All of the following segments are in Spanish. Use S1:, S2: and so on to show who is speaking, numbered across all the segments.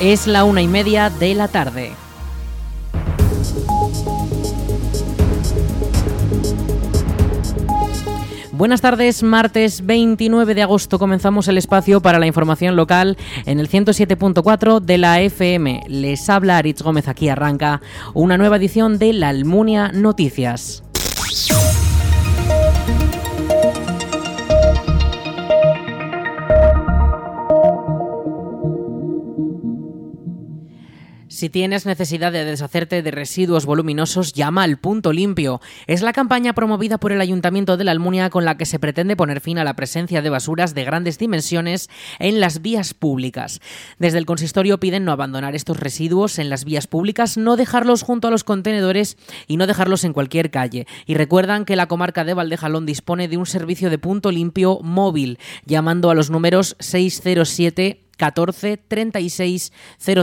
S1: Es la una y media de la tarde. Buenas tardes, martes 29 de agosto comenzamos el espacio para la información local en el 107.4 de la FM. Les habla Aritz Gómez, aquí arranca una nueva edición de La Almunia Noticias. Si tienes necesidad de deshacerte de residuos voluminosos, llama al Punto Limpio. Es la campaña promovida por el Ayuntamiento de la Almunia con la que se pretende poner fin a la presencia de basuras de grandes dimensiones en las vías públicas. Desde el consistorio piden no abandonar estos residuos en las vías públicas, no dejarlos junto a los contenedores y no dejarlos en cualquier calle. Y recuerdan que la comarca de Valdejalón dispone de un servicio de punto limpio móvil, llamando a los números 607 14 36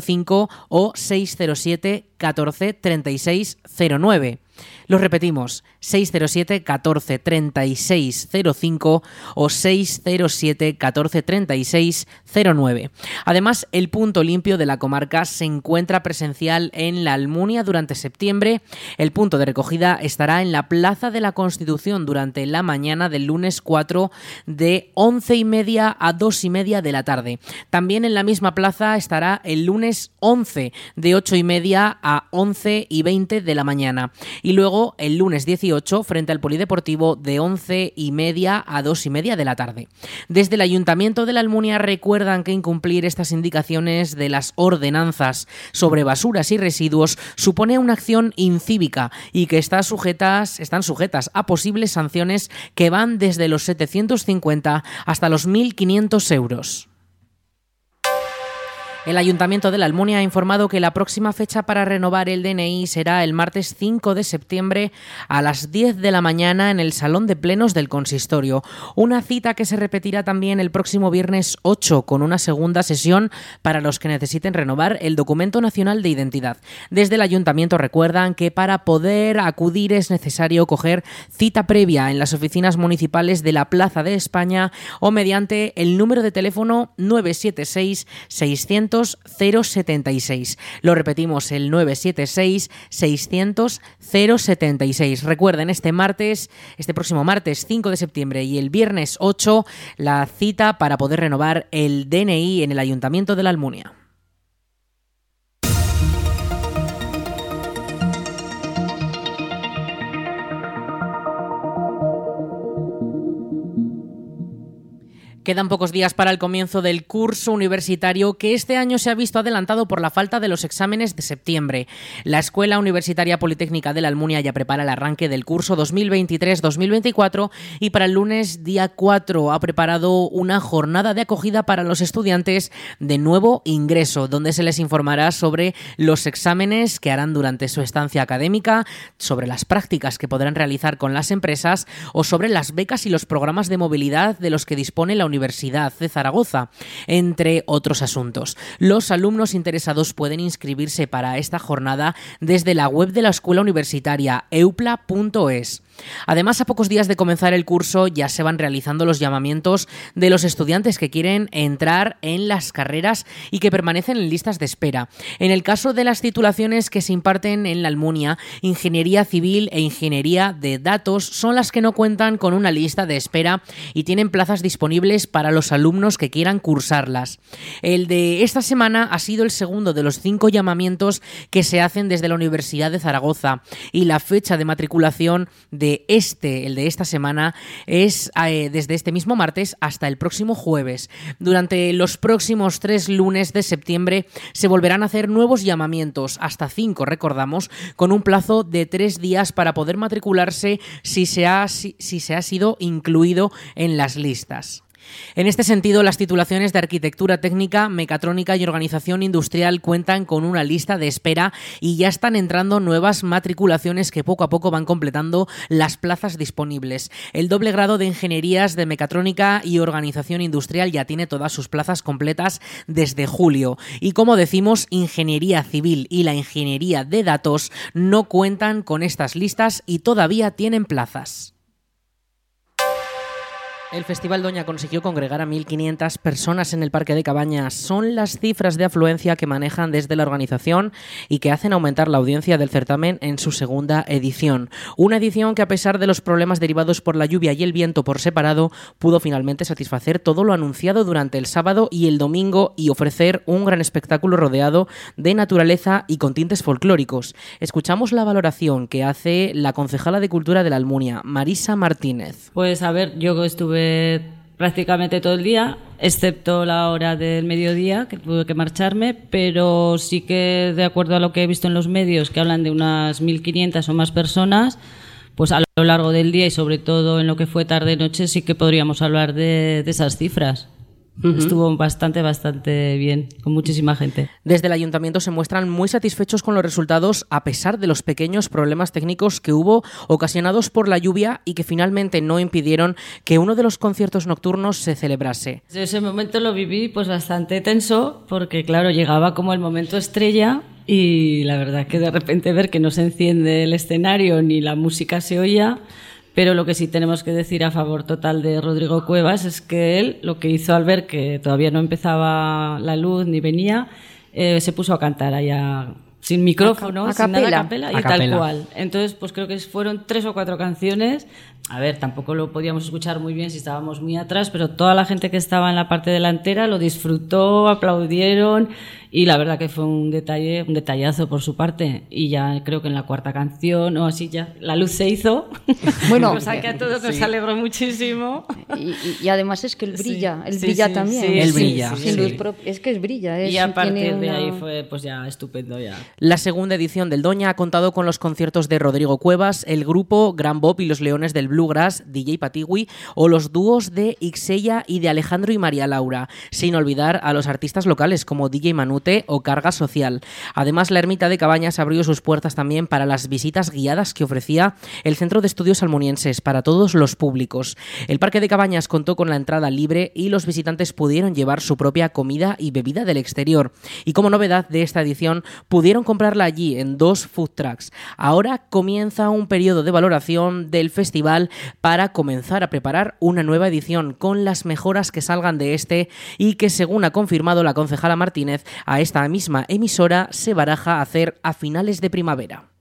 S1: 05 o 607 14 36 09. Lo repetimos, 607 14 36 05 o 607 14 36 09. Además, el punto limpio de la comarca se encuentra presencial en la Almunia durante septiembre. El punto de recogida estará en la Plaza de la Constitución durante la mañana del lunes 4 de 11 y media a 2 y media de la tarde. También en la misma plaza estará el lunes 11 de 8 y media a 11 y 20 de la mañana. Y luego el lunes 18 frente al Polideportivo de 11 y media a 2 y media de la tarde. Desde el Ayuntamiento de la Almunia recuerdan que incumplir estas indicaciones de las ordenanzas sobre basuras y residuos supone una acción incívica y que está sujetas, están sujetas a posibles sanciones que van desde los 750 hasta los 1.500 euros. El Ayuntamiento de la Almunia ha informado que la próxima fecha para renovar el DNI será el martes 5 de septiembre a las 10 de la mañana en el Salón de Plenos del Consistorio. Una cita que se repetirá también el próximo viernes 8 con una segunda sesión para los que necesiten renovar el documento nacional de identidad. Desde el Ayuntamiento recuerdan que para poder acudir es necesario coger cita previa en las oficinas municipales de la Plaza de España o mediante el número de teléfono 976 600 076. Lo repetimos, el 976 600 076. Recuerden, este martes, este próximo martes 5 de septiembre y el viernes 8, la cita para poder renovar el DNI en el Ayuntamiento de la Almunia. Quedan pocos días para el comienzo del curso universitario que este año se ha visto adelantado por la falta de los exámenes de septiembre. La Escuela Universitaria Politécnica de la Almunia ya prepara el arranque del curso 2023-2024 y para el lunes día 4 ha preparado una jornada de acogida para los estudiantes de nuevo ingreso, donde se les informará sobre los exámenes que harán durante su estancia académica, sobre las prácticas que podrán realizar con las empresas o sobre las becas y los programas de movilidad de los que dispone la Universidad de Zaragoza, entre otros asuntos. Los alumnos interesados pueden inscribirse para esta jornada desde la web de la Escuela Universitaria eupla.es. Además, a pocos días de comenzar el curso ya se van realizando los llamamientos de los estudiantes que quieren entrar en las carreras y que permanecen en listas de espera. En el caso de las titulaciones que se imparten en la Almunia, Ingeniería Civil e Ingeniería de Datos son las que no cuentan con una lista de espera y tienen plazas disponibles para los alumnos que quieran cursarlas. El de esta semana ha sido el segundo de los cinco llamamientos que se hacen desde la Universidad de Zaragoza y la fecha de matriculación este, el de esta semana, es eh, desde este mismo martes hasta el próximo jueves. Durante los próximos tres lunes de septiembre se volverán a hacer nuevos llamamientos, hasta cinco, recordamos, con un plazo de tres días para poder matricularse si se ha, si se ha sido incluido en las listas. En este sentido, las titulaciones de arquitectura técnica, mecatrónica y organización industrial cuentan con una lista de espera y ya están entrando nuevas matriculaciones que poco a poco van completando las plazas disponibles. El doble grado de ingenierías de mecatrónica y organización industrial ya tiene todas sus plazas completas desde julio. Y como decimos, ingeniería civil y la ingeniería de datos no cuentan con estas listas y todavía tienen plazas. El Festival Doña consiguió congregar a 1.500 personas en el Parque de Cabañas. Son las cifras de afluencia que manejan desde la organización y que hacen aumentar la audiencia del certamen en su segunda edición. Una edición que a pesar de los problemas derivados por la lluvia y el viento por separado, pudo finalmente satisfacer todo lo anunciado durante el sábado y el domingo y ofrecer un gran espectáculo rodeado de naturaleza y con tintes folclóricos. Escuchamos la valoración que hace la concejala de Cultura de la Almunia, Marisa Martínez.
S2: Pues a ver, yo estuve prácticamente todo el día, excepto la hora del mediodía, que tuve que marcharme, pero sí que de acuerdo a lo que he visto en los medios, que hablan de unas 1.500 o más personas, pues a lo largo del día y sobre todo en lo que fue tarde-noche sí que podríamos hablar de esas cifras. Estuvo bastante, bastante bien, con muchísima gente.
S1: Desde el ayuntamiento se muestran muy satisfechos con los resultados a pesar de los pequeños problemas técnicos que hubo ocasionados por la lluvia y que finalmente no impidieron que uno de los conciertos nocturnos se celebrase.
S2: ese momento lo viví pues bastante tenso porque claro, llegaba como el momento estrella y la verdad que de repente ver que no se enciende el escenario ni la música se oía pero lo que sí tenemos que decir a favor total de Rodrigo Cuevas es que él, lo que hizo al ver que todavía no empezaba la luz ni venía, eh, se puso a cantar allá sin micrófono, sin nada a capela y tal cual. Entonces, pues creo que fueron tres o cuatro canciones. A ver, tampoco lo podíamos escuchar muy bien si estábamos muy atrás, pero toda la gente que estaba en la parte delantera lo disfrutó, aplaudieron y la verdad que fue un detalle, un detallazo por su parte. Y ya creo que en la cuarta canción o así ya la luz se hizo. Bueno, cosa que a todos nos alegró muchísimo.
S3: Y, además es que él brilla, él brilla también.
S1: él brilla.
S3: es que es brilla. Es,
S2: y a partir de ahí fue pues ya estupendo ya.
S1: La segunda edición del Doña ha contado con los conciertos de Rodrigo Cuevas, el grupo Gran Bob y los Leones del Bluegrass, DJ Patigui, o los dúos de Ixella y de Alejandro y María Laura, sin olvidar a los artistas locales como DJ Manut o carga social. Además, la ermita de Cabañas abrió sus puertas también para las visitas guiadas que ofrecía el Centro de Estudios Almonienses para todos los públicos. El Parque de Cabañas contó con la entrada libre y los visitantes pudieron llevar su propia comida y bebida del exterior. Y como novedad de esta edición, pudieron comprarla allí en dos food trucks. Ahora comienza un periodo de valoración del festival para comenzar a preparar una nueva edición con las mejoras que salgan de este y que según ha confirmado la concejala Martínez a esta misma emisora se baraja hacer a finales de primavera.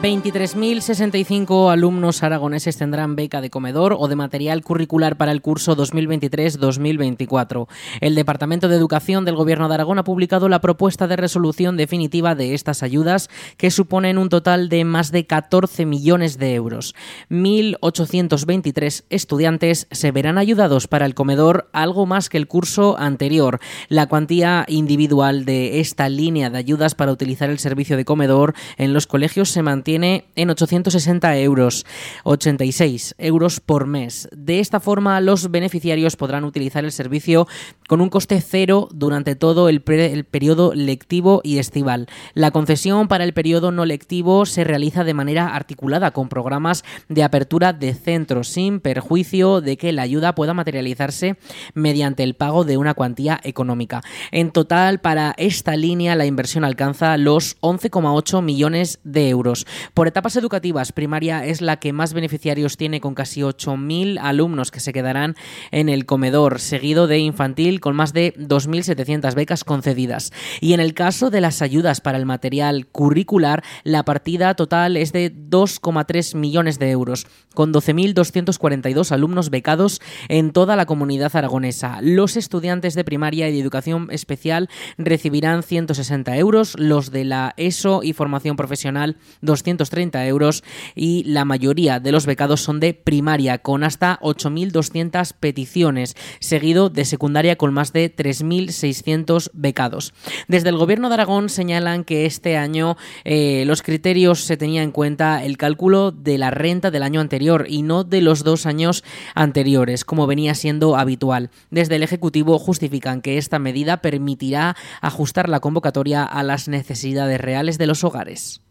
S1: 23.065 alumnos aragoneses tendrán beca de comedor o de material curricular para el curso 2023-2024. El Departamento de Educación del Gobierno de Aragón ha publicado la propuesta de resolución definitiva de estas ayudas, que suponen un total de más de 14 millones de euros. 1.823 estudiantes se verán ayudados para el comedor, algo más que el curso anterior. La cuantía individual de esta línea de ayudas para utilizar el servicio de comedor en los colegios se mantiene tiene en 860 euros, 86 euros por mes. De esta forma, los beneficiarios podrán utilizar el servicio con un coste cero durante todo el, periodo lectivo y estival. La concesión para el periodo no lectivo se realiza de manera articulada con programas de apertura de centros, sin perjuicio de que la ayuda pueda materializarse mediante el pago de una cuantía económica. En total, para esta línea, la inversión alcanza los 11,8 millones de euros. Por etapas educativas, primaria es la que más beneficiarios tiene con casi 8.000 alumnos que se quedarán en el comedor, seguido de infantil con más de 2.700 becas concedidas. Y en el caso de las ayudas para el material curricular, la partida total es de 2,3 millones de euros, con 12.242 alumnos becados en toda la comunidad aragonesa. Los estudiantes de primaria y de educación especial recibirán 160 euros, los de la ESO y formación profesional 200 230 euros y la mayoría de los becados son de primaria con hasta 8.200 peticiones, seguido de secundaria con más de 3.600 becados. Desde el Gobierno de Aragón señalan que este año eh, los criterios se tenía en cuenta el cálculo de la renta del año anterior y no de los dos años anteriores, como venía siendo habitual. Desde el Ejecutivo justifican que esta medida permitirá ajustar la convocatoria a las necesidades reales de los hogares.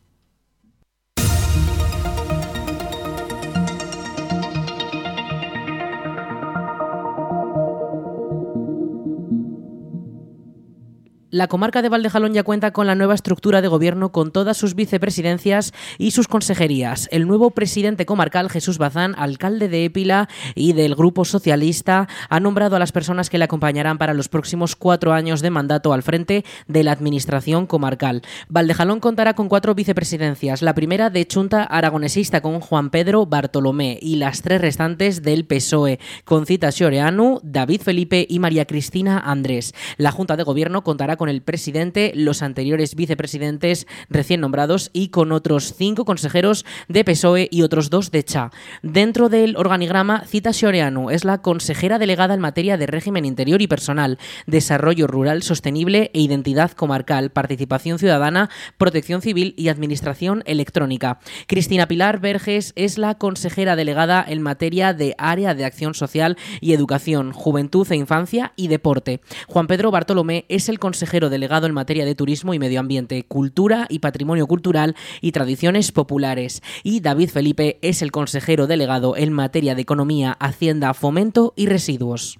S1: La comarca de Valdejalón ya cuenta con la nueva estructura de gobierno con todas sus vicepresidencias y sus consejerías. El nuevo presidente comarcal, Jesús Bazán, alcalde de Épila y del Grupo Socialista, ha nombrado a las personas que le acompañarán para los próximos cuatro años de mandato al frente de la administración comarcal. Valdejalón contará con cuatro vicepresidencias. La primera de Chunta aragonesista con Juan Pedro Bartolomé y las tres restantes del PSOE, con Cita Xoreanu, David Felipe y María Cristina Andrés. La Junta de Gobierno contará con el presidente, los anteriores vicepresidentes recién nombrados y con otros cinco consejeros de PSOE y otros dos de CHA. Dentro del organigrama, Cita Xoreanu es la consejera delegada en materia de régimen interior y personal, desarrollo rural sostenible e identidad comarcal, participación ciudadana, protección civil y administración electrónica. Cristina Pilar Verges es la consejera delegada en materia de área de acción social y educación, juventud e infancia y deporte. Juan Pedro Bartolomé es el consejero delegado en materia de turismo y medio ambiente, cultura y patrimonio cultural y tradiciones populares. Y David Felipe es el consejero delegado en materia de economía, hacienda, fomento y residuos.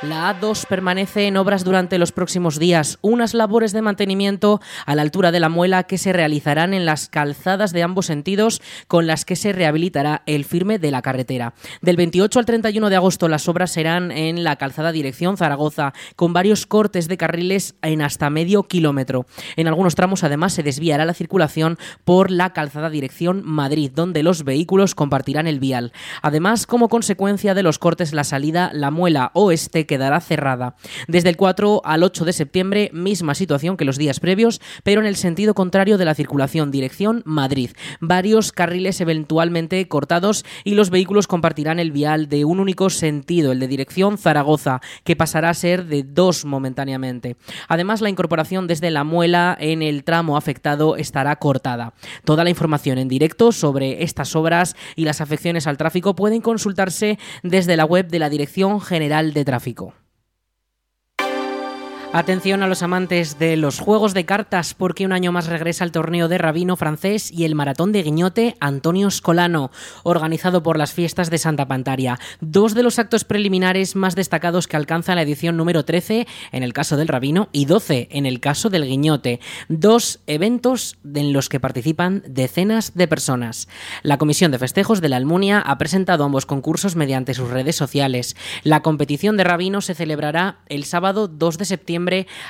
S1: La A2 permanece en obras durante los próximos días, unas labores de mantenimiento a la altura de la muela que se realizarán en las calzadas de ambos sentidos con las que se rehabilitará el firme de la carretera. Del 28 al 31 de agosto las obras serán en la calzada dirección Zaragoza, con varios cortes de carriles en hasta medio kilómetro. En algunos tramos además se desviará la circulación por la calzada dirección Madrid, donde los vehículos compartirán el vial. Además, como consecuencia de los cortes, la salida La Muela Oeste quedará cerrada. Desde el 4 al 8 de septiembre, misma situación que los días previos, pero en el sentido contrario de la circulación dirección Madrid. Varios carriles eventualmente cortados y los vehículos compartirán el vial de un único sentido, el de dirección Zaragoza, que pasará a ser de dos momentáneamente. Además, la incorporación desde la muela en el tramo afectado estará cortada. Toda la información en directo sobre estas obras y las afecciones al tráfico pueden consultarse desde la web de la Dirección General de Tráfico. Atención a los amantes de los juegos de cartas porque un año más regresa el torneo de Rabino francés y el maratón de Guiñote Antonio Scolano, organizado por las fiestas de Santa Pantaria. Dos de los actos preliminares más destacados que alcanza la edición número 13 en el caso del Rabino y 12 en el caso del Guiñote. Dos eventos en los que participan decenas de personas. La Comisión de Festejos de la Almunia ha presentado ambos concursos mediante sus redes sociales. La competición de Rabino se celebrará el sábado 2 de septiembre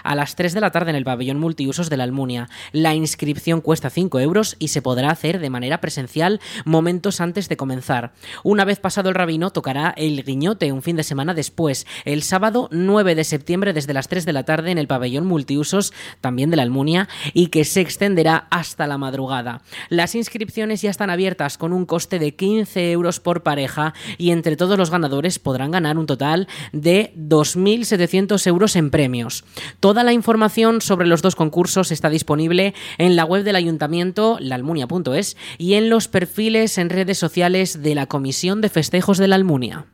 S1: a las 3 de la tarde en el pabellón multiusos de la Almunia. La inscripción cuesta 5 euros y se podrá hacer de manera presencial momentos antes de comenzar. Una vez pasado el rabino, tocará el guiñote un fin de semana después, el sábado 9 de septiembre desde las 3 de la tarde en el pabellón multiusos también de la Almunia y que se extenderá hasta la madrugada. Las inscripciones ya están abiertas con un coste de 15 euros por pareja y entre todos los ganadores podrán ganar un total de 2.700 euros en premios. Toda la información sobre los dos concursos está disponible en la web del ayuntamiento, laalmunia.es, y en los perfiles en redes sociales de la Comisión de Festejos de la Almunia.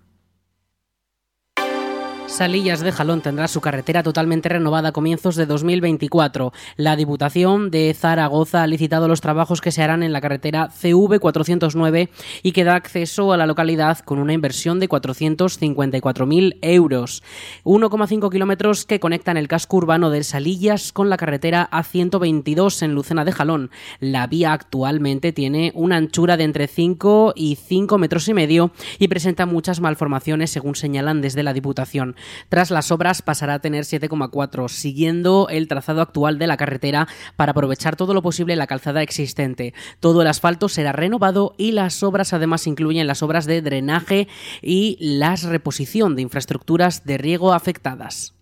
S1: Salillas de Jalón tendrá su carretera totalmente renovada a comienzos de 2024. La Diputación de Zaragoza ha licitado los trabajos que se harán en la carretera CV409 y que da acceso a la localidad con una inversión de 454.000 euros. 1,5 kilómetros que conectan el casco urbano de Salillas con la carretera A122 en Lucena de Jalón. La vía actualmente tiene una anchura de entre 5 y 5 metros y medio y presenta muchas malformaciones según señalan desde la Diputación. Tras las obras pasará a tener 7,4, siguiendo el trazado actual de la carretera para aprovechar todo lo posible la calzada existente. Todo el asfalto será renovado y las obras además incluyen las obras de drenaje y la reposición de infraestructuras de riego afectadas.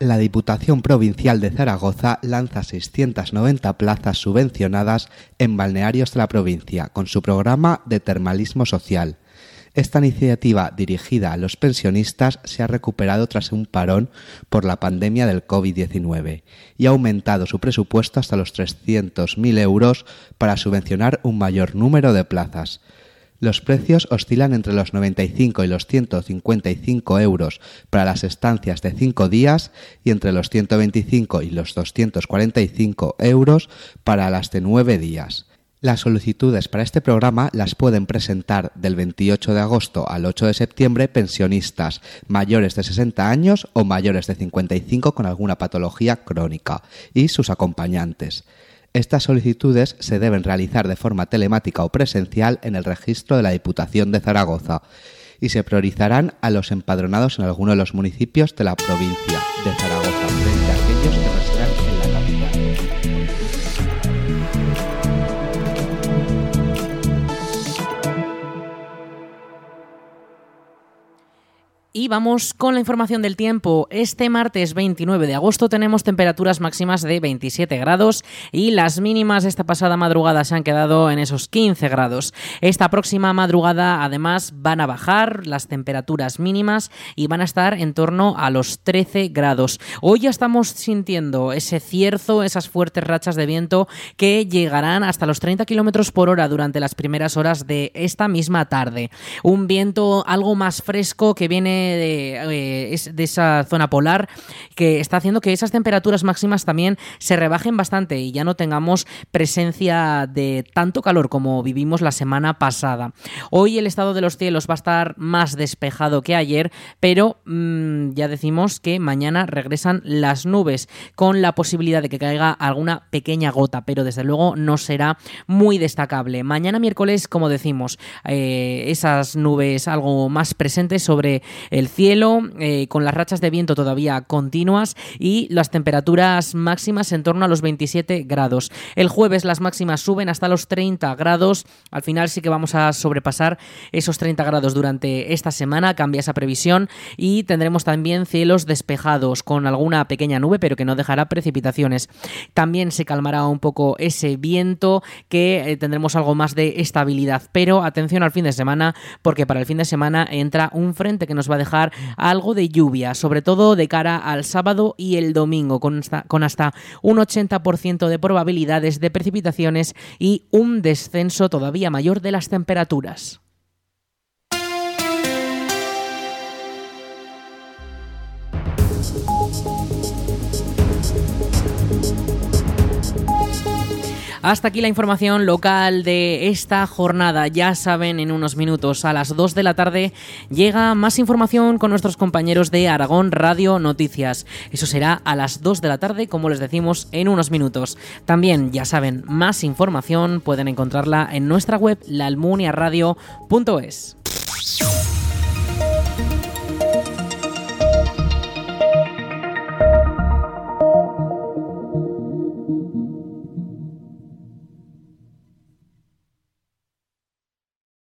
S4: La Diputación Provincial de Zaragoza lanza 690 plazas subvencionadas en balnearios de la provincia con su programa de termalismo social. Esta iniciativa dirigida a los pensionistas se ha recuperado tras un parón por la pandemia del COVID-19 y ha aumentado su presupuesto hasta los 300.000 euros para subvencionar un mayor número de plazas. Los precios oscilan entre los 95 y los 155 euros para las estancias de 5 días y entre los 125 y los 245 euros para las de 9 días. Las solicitudes para este programa las pueden presentar del 28 de agosto al 8 de septiembre pensionistas mayores de 60 años o mayores de 55 con alguna patología crónica y sus acompañantes. Estas solicitudes se deben realizar de forma telemática o presencial en el registro de la Diputación de Zaragoza y se priorizarán a los empadronados en alguno de los municipios de la provincia de Zaragoza
S1: Y vamos con la información del tiempo. Este martes 29 de agosto tenemos temperaturas máximas de 27 grados y las mínimas esta pasada madrugada se han quedado en esos 15 grados. Esta próxima madrugada además van a bajar las temperaturas mínimas y van a estar en torno a los 13 grados. Hoy ya estamos sintiendo ese cierzo, esas fuertes rachas de viento que llegarán hasta los 30 kilómetros por hora durante las primeras horas de esta misma tarde. Un viento algo más fresco que viene de, de, esa zona polar que está haciendo que esas temperaturas máximas también se rebajen bastante y ya no tengamos presencia de tanto calor como vivimos la semana pasada. Hoy el estado de los cielos va a estar más despejado que ayer, pero mmm, ya decimos que mañana regresan las nubes con la posibilidad de que caiga alguna pequeña gota, pero desde luego no será muy destacable. Mañana miércoles, como decimos, eh, esas nubes algo más presentes sobre el cielo, eh, con las rachas de viento todavía continuas y las temperaturas máximas en torno a los 27 grados. El jueves las máximas suben hasta los 30 grados. Al final sí que vamos a sobrepasar esos 30 grados durante esta semana, cambia esa previsión y tendremos también cielos despejados con alguna pequeña nube, pero que no dejará precipitaciones. También se calmará un poco ese viento que eh, tendremos algo más de estabilidad, pero atención al fin de semana porque para el fin de semana entra un frente que nos va a dejar algo de lluvia, sobre todo de cara al sábado y el domingo, con hasta, un 80% de probabilidades de precipitaciones y un descenso todavía mayor de las temperaturas. Hasta aquí la información local de esta jornada. Ya saben, en unos minutos a las 2 de la tarde llega más información con nuestros compañeros de Aragón Radio Noticias. Eso será a las 2 de la tarde, como les decimos, en unos minutos. También, ya saben, más información pueden encontrarla en nuestra web laalmuniaradio.es.